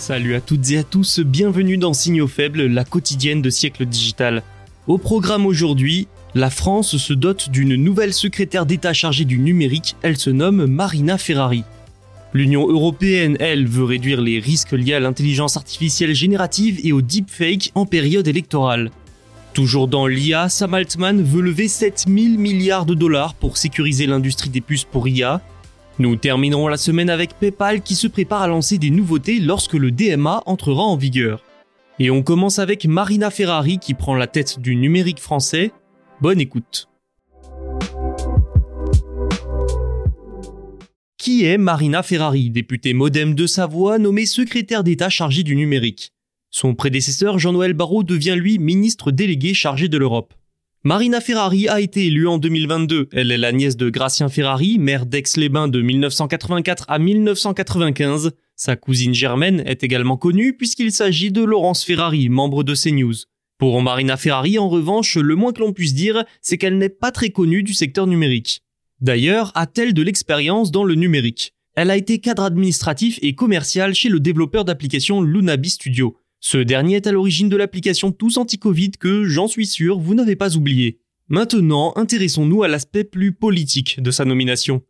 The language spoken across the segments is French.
Salut à toutes et à tous, bienvenue dans Signaux Faibles, la quotidienne de siècle digital. Au programme aujourd'hui, la France se dote d'une nouvelle secrétaire d'État chargée du numérique, elle se nomme Marina Ferrari. L'Union européenne, elle, veut réduire les risques liés à l'intelligence artificielle générative et au deepfake en période électorale. Toujours dans l'IA, Sam Altman veut lever 7000 milliards de dollars pour sécuriser l'industrie des puces pour IA. Nous terminerons la semaine avec PayPal qui se prépare à lancer des nouveautés lorsque le DMA entrera en vigueur. Et on commence avec Marina Ferrari qui prend la tête du numérique français. Bonne écoute. Qui est Marina Ferrari, députée modem de Savoie nommée secrétaire d'État chargée du numérique? Son prédécesseur Jean-Noël Barrot devient lui ministre délégué chargé de l'Europe. Marina Ferrari a été élue en 2022. Elle est la nièce de Gracien Ferrari, maire d'Aix-les-Bains de 1984 à 1995. Sa cousine Germaine est également connue puisqu'il s'agit de Laurence Ferrari, membre de CNews. Pour Marina Ferrari, en revanche, le moins que l'on puisse dire, c'est qu'elle n'est pas très connue du secteur numérique. D'ailleurs, a-t-elle de l'expérience dans le numérique? Elle a été cadre administratif et commercial chez le développeur d'application Lunabi Studio. Ce dernier est à l'origine de l'application Tous Anti-Covid que, j'en suis sûr, vous n'avez pas oublié. Maintenant, intéressons-nous à l'aspect plus politique de sa nomination.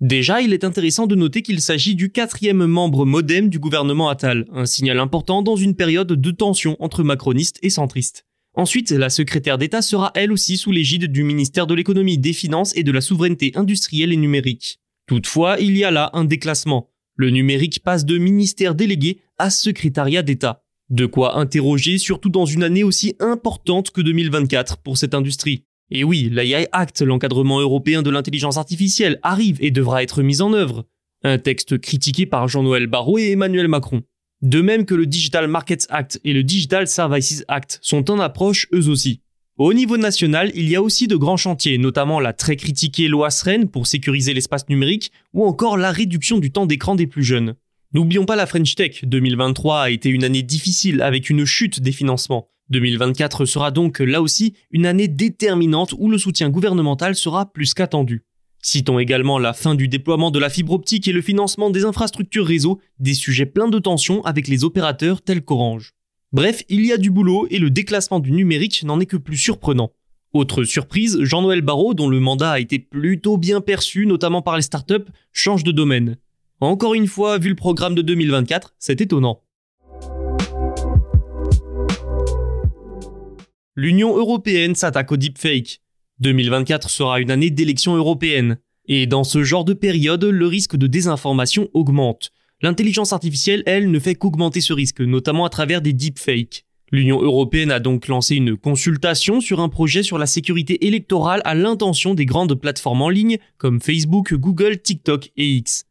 Déjà, il est intéressant de noter qu'il s'agit du quatrième membre modem du gouvernement Attal, un signal important dans une période de tension entre macronistes et centristes. Ensuite, la secrétaire d'État sera elle aussi sous l'égide du ministère de l'économie, des finances et de la souveraineté industrielle et numérique. Toutefois, il y a là un déclassement. Le numérique passe de ministère délégué à secrétariat d'État. De quoi interroger, surtout dans une année aussi importante que 2024 pour cette industrie. Et oui, l'AI Act, l'encadrement européen de l'intelligence artificielle, arrive et devra être mis en œuvre. Un texte critiqué par Jean-Noël Barrot et Emmanuel Macron. De même que le Digital Markets Act et le Digital Services Act sont en approche eux aussi. Au niveau national, il y a aussi de grands chantiers, notamment la très critiquée loi SREN pour sécuriser l'espace numérique ou encore la réduction du temps d'écran des plus jeunes. N'oublions pas la French Tech, 2023 a été une année difficile avec une chute des financements. 2024 sera donc là aussi une année déterminante où le soutien gouvernemental sera plus qu'attendu. Citons également la fin du déploiement de la fibre optique et le financement des infrastructures réseau, des sujets pleins de tensions avec les opérateurs tels qu'Orange. Bref, il y a du boulot et le déclassement du numérique n'en est que plus surprenant. Autre surprise, Jean-Noël Barrot, dont le mandat a été plutôt bien perçu, notamment par les startups, change de domaine. Encore une fois, vu le programme de 2024, c'est étonnant. L'Union européenne s'attaque au deepfake. 2024 sera une année d'élections européennes. Et dans ce genre de période, le risque de désinformation augmente. L'intelligence artificielle, elle, ne fait qu'augmenter ce risque, notamment à travers des deepfakes. L'Union européenne a donc lancé une consultation sur un projet sur la sécurité électorale à l'intention des grandes plateformes en ligne comme Facebook, Google, TikTok et X.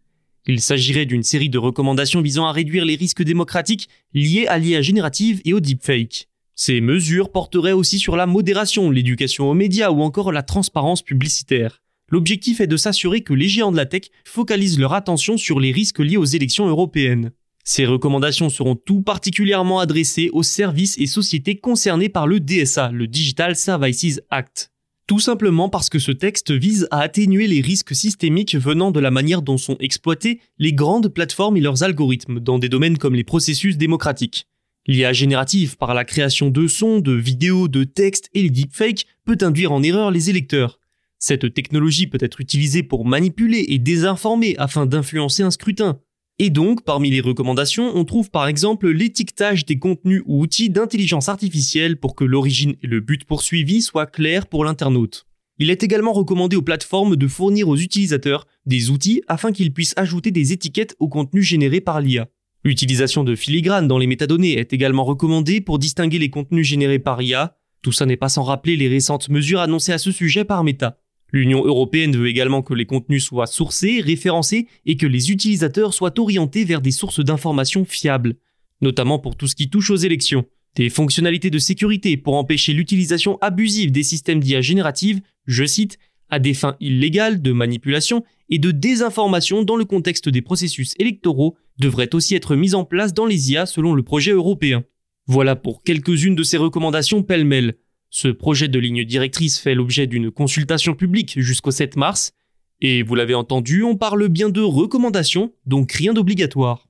Il s'agirait d'une série de recommandations visant à réduire les risques démocratiques liés à l'IA générative et au deepfake. Ces mesures porteraient aussi sur la modération, l'éducation aux médias ou encore la transparence publicitaire. L'objectif est de s'assurer que les géants de la tech focalisent leur attention sur les risques liés aux élections européennes. Ces recommandations seront tout particulièrement adressées aux services et sociétés concernés par le DSA, le Digital Services Act. Tout simplement parce que ce texte vise à atténuer les risques systémiques venant de la manière dont sont exploités les grandes plateformes et leurs algorithmes dans des domaines comme les processus démocratiques. L'IA générative par la création de sons, de vidéos, de textes et les deepfakes peut induire en erreur les électeurs. Cette technologie peut être utilisée pour manipuler et désinformer afin d'influencer un scrutin. Et donc, parmi les recommandations, on trouve par exemple l'étiquetage des contenus ou outils d'intelligence artificielle pour que l'origine et le but poursuivi soient clairs pour l'internaute. Il est également recommandé aux plateformes de fournir aux utilisateurs des outils afin qu'ils puissent ajouter des étiquettes au contenu généré par l'IA. L'utilisation de filigrane dans les métadonnées est également recommandée pour distinguer les contenus générés par IA. Tout ça n'est pas sans rappeler les récentes mesures annoncées à ce sujet par Meta. L'Union européenne veut également que les contenus soient sourcés, référencés et que les utilisateurs soient orientés vers des sources d'informations fiables, notamment pour tout ce qui touche aux élections. Des fonctionnalités de sécurité pour empêcher l'utilisation abusive des systèmes d'IA générative, je cite, à des fins illégales de manipulation et de désinformation dans le contexte des processus électoraux devraient aussi être mises en place dans les IA selon le projet européen. Voilà pour quelques-unes de ces recommandations pêle-mêle. Ce projet de ligne directrice fait l'objet d'une consultation publique jusqu'au 7 mars, et vous l'avez entendu, on parle bien de recommandations, donc rien d'obligatoire.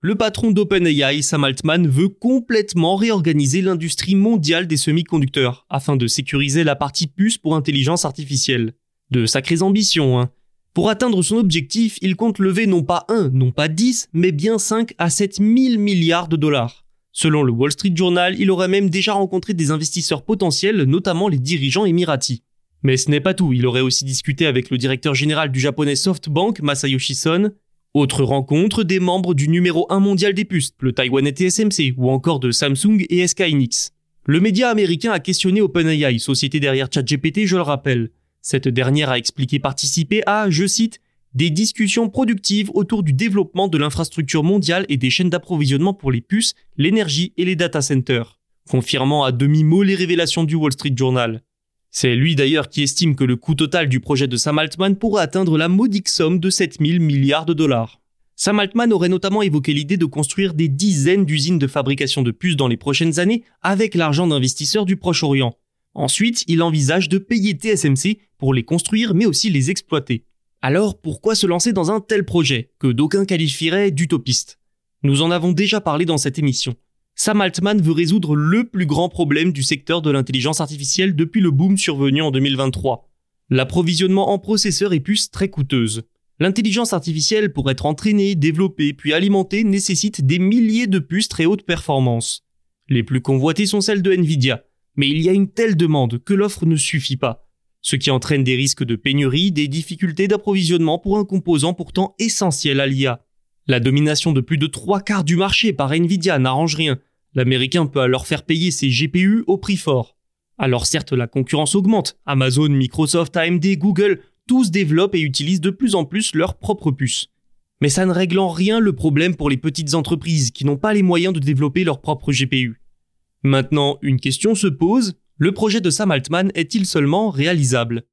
Le patron d'OpenAI, Sam Altman, veut complètement réorganiser l'industrie mondiale des semi-conducteurs afin de sécuriser la partie puce pour intelligence artificielle. De sacrées ambitions, hein. Pour atteindre son objectif, il compte lever non pas 1, non pas 10, mais bien 5 à 7 000 milliards de dollars. Selon le Wall Street Journal, il aurait même déjà rencontré des investisseurs potentiels, notamment les dirigeants émiratis. Mais ce n'est pas tout, il aurait aussi discuté avec le directeur général du japonais SoftBank, Masayoshi Son. Autre rencontre, des membres du numéro 1 mondial des puces, le Taïwanais TSMC, ou encore de Samsung et SK Hynix. Le média américain a questionné OpenAI, société derrière ChatGPT, je le rappelle. Cette dernière a expliqué participer à, je cite, des discussions productives autour du développement de l'infrastructure mondiale et des chaînes d'approvisionnement pour les puces, l'énergie et les data centers, confirmant à demi-mot les révélations du Wall Street Journal. C'est lui d'ailleurs qui estime que le coût total du projet de Sam Altman pourrait atteindre la modique somme de 7000 milliards de dollars. Sam Altman aurait notamment évoqué l'idée de construire des dizaines d'usines de fabrication de puces dans les prochaines années avec l'argent d'investisseurs du Proche-Orient. Ensuite, il envisage de payer TSMC pour les construire mais aussi les exploiter. Alors pourquoi se lancer dans un tel projet, que d'aucuns qualifieraient d'utopiste? Nous en avons déjà parlé dans cette émission. Sam Altman veut résoudre le plus grand problème du secteur de l'intelligence artificielle depuis le boom survenu en 2023. L'approvisionnement en processeurs et puces très coûteuse. L'intelligence artificielle pour être entraînée, développée puis alimentée nécessite des milliers de puces très haute performance. Les plus convoitées sont celles de Nvidia, mais il y a une telle demande que l'offre ne suffit pas ce qui entraîne des risques de pénurie, des difficultés d'approvisionnement pour un composant pourtant essentiel à l'IA. La domination de plus de trois quarts du marché par Nvidia n'arrange rien. L'américain peut alors faire payer ses GPU au prix fort. Alors certes, la concurrence augmente. Amazon, Microsoft, AMD, Google, tous développent et utilisent de plus en plus leurs propres puces. Mais ça ne règle en rien le problème pour les petites entreprises qui n'ont pas les moyens de développer leurs propres GPU. Maintenant, une question se pose, le projet de Sam Altman est-il seulement réalisable?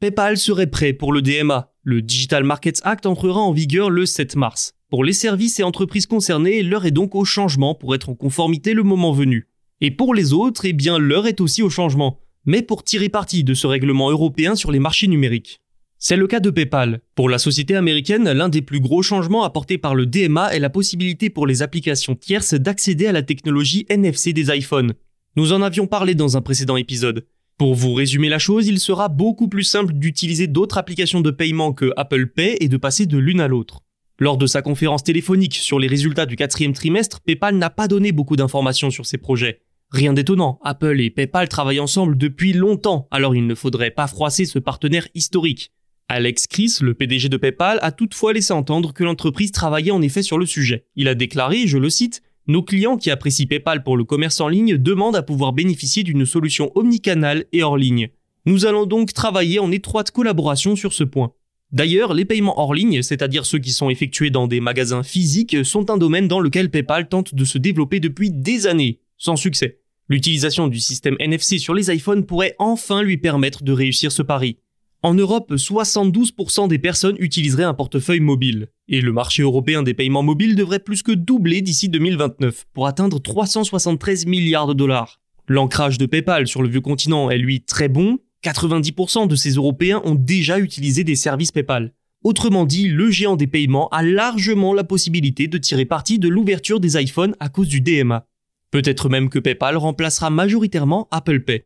PayPal serait prêt pour le DMA. Le Digital Markets Act entrera en vigueur le 7 mars. Pour les services et entreprises concernées, l'heure est donc au changement pour être en conformité le moment venu. Et pour les autres, eh l'heure est aussi au changement, mais pour tirer parti de ce règlement européen sur les marchés numériques. C'est le cas de PayPal. Pour la société américaine, l'un des plus gros changements apportés par le DMA est la possibilité pour les applications tierces d'accéder à la technologie NFC des iPhones. Nous en avions parlé dans un précédent épisode. Pour vous résumer la chose, il sera beaucoup plus simple d'utiliser d'autres applications de paiement que Apple Pay et de passer de l'une à l'autre. Lors de sa conférence téléphonique sur les résultats du quatrième trimestre, PayPal n'a pas donné beaucoup d'informations sur ses projets. Rien d'étonnant, Apple et PayPal travaillent ensemble depuis longtemps, alors il ne faudrait pas froisser ce partenaire historique. Alex Chris, le PDG de PayPal, a toutefois laissé entendre que l'entreprise travaillait en effet sur le sujet. Il a déclaré, je le cite, Nos clients qui apprécient PayPal pour le commerce en ligne demandent à pouvoir bénéficier d'une solution omnicanale et hors ligne. Nous allons donc travailler en étroite collaboration sur ce point. D'ailleurs, les paiements hors ligne, c'est-à-dire ceux qui sont effectués dans des magasins physiques, sont un domaine dans lequel PayPal tente de se développer depuis des années, sans succès. L'utilisation du système NFC sur les iPhones pourrait enfin lui permettre de réussir ce pari. En Europe, 72% des personnes utiliseraient un portefeuille mobile, et le marché européen des paiements mobiles devrait plus que doubler d'ici 2029 pour atteindre 373 milliards de dollars. L'ancrage de PayPal sur le vieux continent est lui très bon, 90% de ces Européens ont déjà utilisé des services PayPal. Autrement dit, le géant des paiements a largement la possibilité de tirer parti de l'ouverture des iPhones à cause du DMA. Peut-être même que PayPal remplacera majoritairement Apple Pay.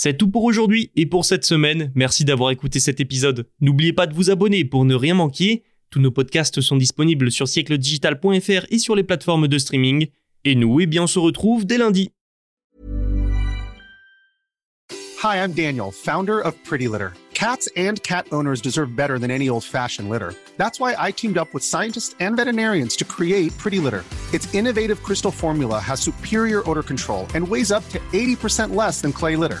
C'est tout pour aujourd'hui et pour cette semaine. Merci d'avoir écouté cet épisode. N'oubliez pas de vous abonner pour ne rien manquer. Tous nos podcasts sont disponibles sur siècledigital.fr et sur les plateformes de streaming. Et nous, eh bien, on se retrouve dès lundi. Hi, I'm Daniel, founder of Pretty Litter. Cats and cat owners deserve better than any old-fashioned litter. That's why I teamed up with scientists and veterinarians to create Pretty Litter. Its innovative crystal formula has superior odor control and weighs up to 80% less than clay litter.